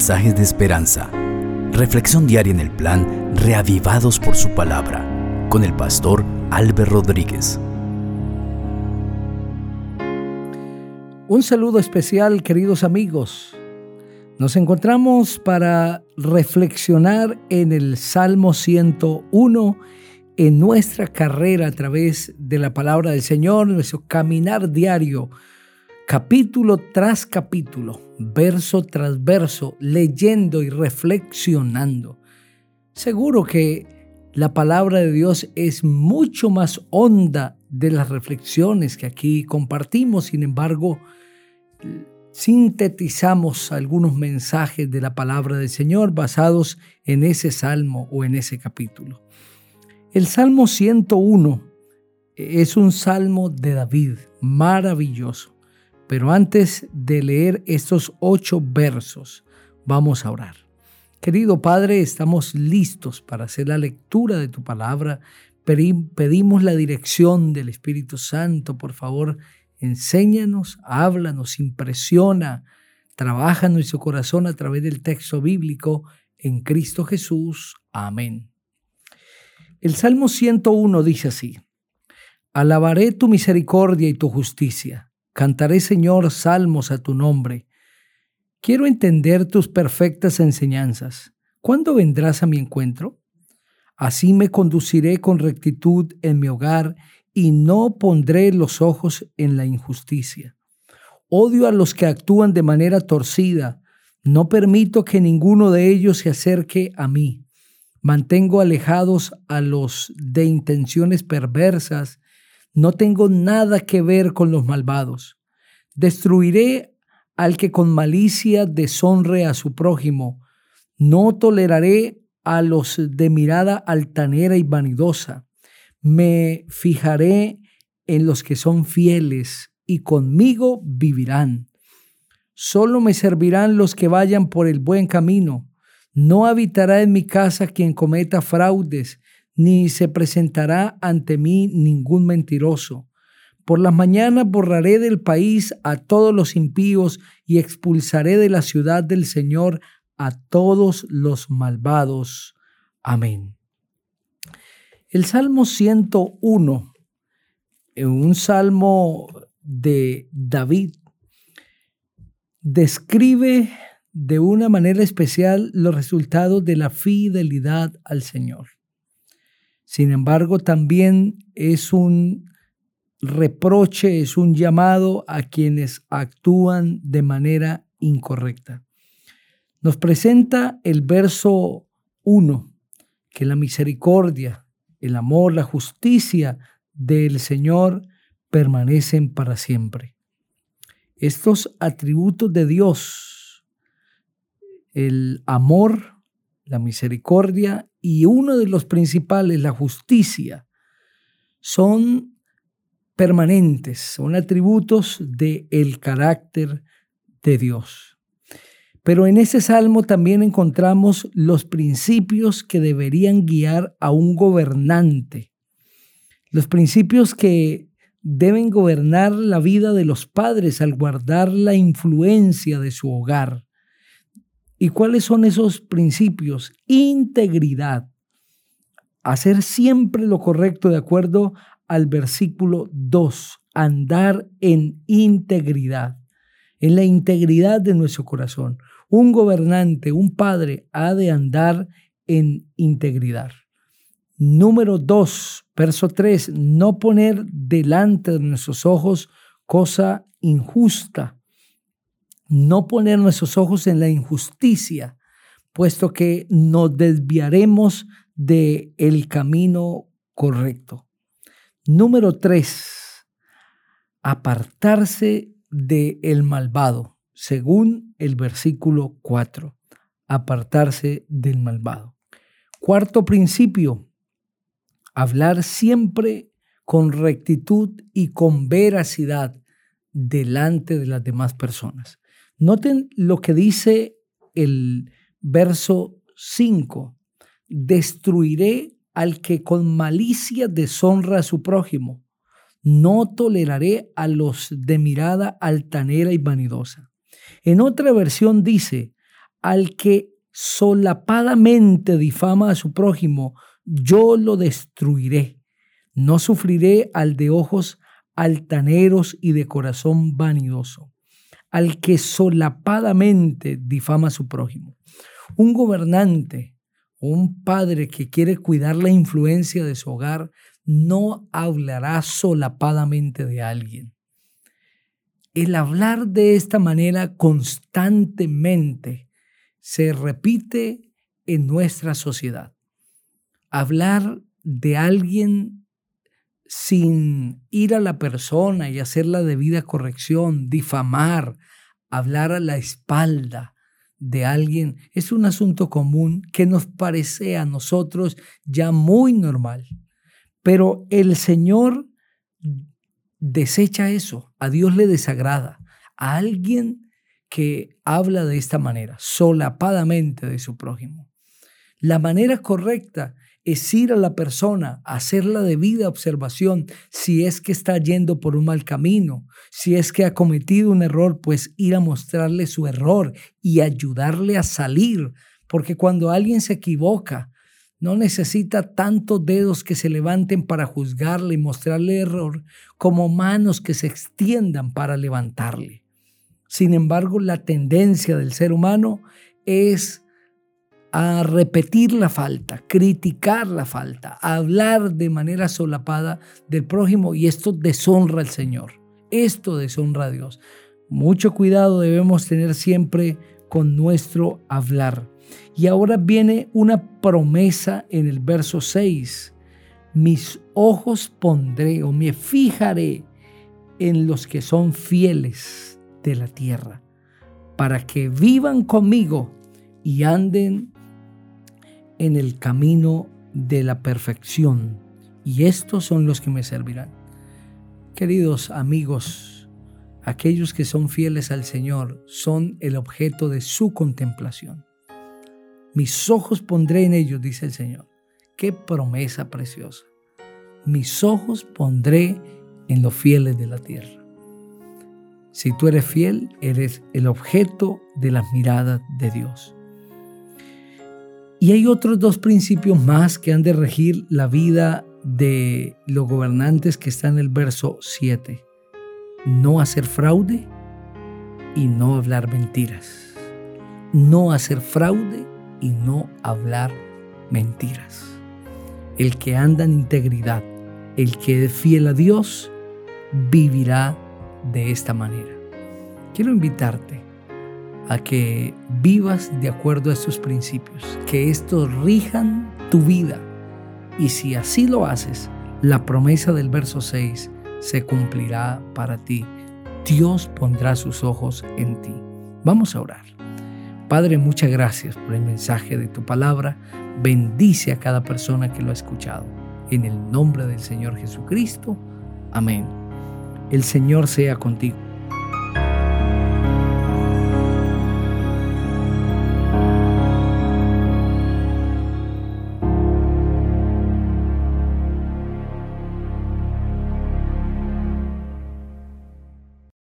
mensajes de esperanza. Reflexión diaria en el plan Reavivados por su palabra con el pastor Álvaro Rodríguez. Un saludo especial, queridos amigos. Nos encontramos para reflexionar en el Salmo 101 en nuestra carrera a través de la palabra del Señor, nuestro caminar diario, capítulo tras capítulo, verso tras verso, leyendo y reflexionando. Seguro que la palabra de Dios es mucho más honda de las reflexiones que aquí compartimos, sin embargo, sintetizamos algunos mensajes de la palabra del Señor basados en ese salmo o en ese capítulo. El Salmo 101 es un salmo de David, maravilloso. Pero antes de leer estos ocho versos, vamos a orar. Querido Padre, estamos listos para hacer la lectura de tu palabra. Pedimos la dirección del Espíritu Santo. Por favor, enséñanos, háblanos, impresiona, trabaja en nuestro corazón a través del texto bíblico en Cristo Jesús. Amén. El Salmo 101 dice así, Alabaré tu misericordia y tu justicia, cantaré Señor salmos a tu nombre. Quiero entender tus perfectas enseñanzas. ¿Cuándo vendrás a mi encuentro? Así me conduciré con rectitud en mi hogar y no pondré los ojos en la injusticia. Odio a los que actúan de manera torcida. No permito que ninguno de ellos se acerque a mí. Mantengo alejados a los de intenciones perversas. No tengo nada que ver con los malvados. Destruiré al que con malicia deshonre a su prójimo. No toleraré a los de mirada altanera y vanidosa. Me fijaré en los que son fieles y conmigo vivirán. Solo me servirán los que vayan por el buen camino no habitará en mi casa quien cometa fraudes, ni se presentará ante mí ningún mentiroso. Por las mañanas borraré del país a todos los impíos y expulsaré de la ciudad del Señor a todos los malvados. Amén. El Salmo 101, un salmo de David, describe de una manera especial los resultados de la fidelidad al Señor. Sin embargo, también es un reproche, es un llamado a quienes actúan de manera incorrecta. Nos presenta el verso 1, que la misericordia, el amor, la justicia del Señor permanecen para siempre. Estos atributos de Dios el amor, la misericordia y uno de los principales, la justicia, son permanentes, son atributos del el carácter de Dios. Pero en ese salmo también encontramos los principios que deberían guiar a un gobernante, los principios que deben gobernar la vida de los padres al guardar la influencia de su hogar. ¿Y cuáles son esos principios? Integridad. Hacer siempre lo correcto de acuerdo al versículo 2. Andar en integridad. En la integridad de nuestro corazón. Un gobernante, un padre ha de andar en integridad. Número 2, verso 3. No poner delante de nuestros ojos cosa injusta no poner nuestros ojos en la injusticia, puesto que nos desviaremos del el camino correcto. Número tres, apartarse del el malvado, según el versículo 4. Apartarse del malvado. Cuarto principio, hablar siempre con rectitud y con veracidad delante de las demás personas. Noten lo que dice el verso 5. Destruiré al que con malicia deshonra a su prójimo. No toleraré a los de mirada altanera y vanidosa. En otra versión dice, al que solapadamente difama a su prójimo, yo lo destruiré. No sufriré al de ojos altaneros y de corazón vanidoso, al que solapadamente difama a su prójimo. Un gobernante, un padre que quiere cuidar la influencia de su hogar, no hablará solapadamente de alguien. El hablar de esta manera constantemente se repite en nuestra sociedad. Hablar de alguien sin ir a la persona y hacer la debida corrección, difamar, hablar a la espalda de alguien, es un asunto común que nos parece a nosotros ya muy normal. Pero el Señor desecha eso, a Dios le desagrada. A alguien que habla de esta manera, solapadamente de su prójimo. La manera correcta es ir a la persona, hacer la debida observación si es que está yendo por un mal camino, si es que ha cometido un error, pues ir a mostrarle su error y ayudarle a salir, porque cuando alguien se equivoca, no necesita tantos dedos que se levanten para juzgarle y mostrarle error como manos que se extiendan para levantarle. Sin embargo, la tendencia del ser humano es a repetir la falta, criticar la falta, hablar de manera solapada del prójimo y esto deshonra al Señor. Esto deshonra a Dios. Mucho cuidado debemos tener siempre con nuestro hablar. Y ahora viene una promesa en el verso 6. Mis ojos pondré o me fijaré en los que son fieles de la tierra, para que vivan conmigo y anden en el camino de la perfección. Y estos son los que me servirán. Queridos amigos, aquellos que son fieles al Señor son el objeto de su contemplación. Mis ojos pondré en ellos, dice el Señor. Qué promesa preciosa. Mis ojos pondré en los fieles de la tierra. Si tú eres fiel, eres el objeto de las miradas de Dios. Y hay otros dos principios más que han de regir la vida de los gobernantes que están en el verso 7. No hacer fraude y no hablar mentiras. No hacer fraude y no hablar mentiras. El que anda en integridad, el que es fiel a Dios, vivirá de esta manera. Quiero invitarte a que vivas de acuerdo a estos principios, que estos rijan tu vida. Y si así lo haces, la promesa del verso 6 se cumplirá para ti. Dios pondrá sus ojos en ti. Vamos a orar. Padre, muchas gracias por el mensaje de tu palabra. Bendice a cada persona que lo ha escuchado. En el nombre del Señor Jesucristo. Amén. El Señor sea contigo.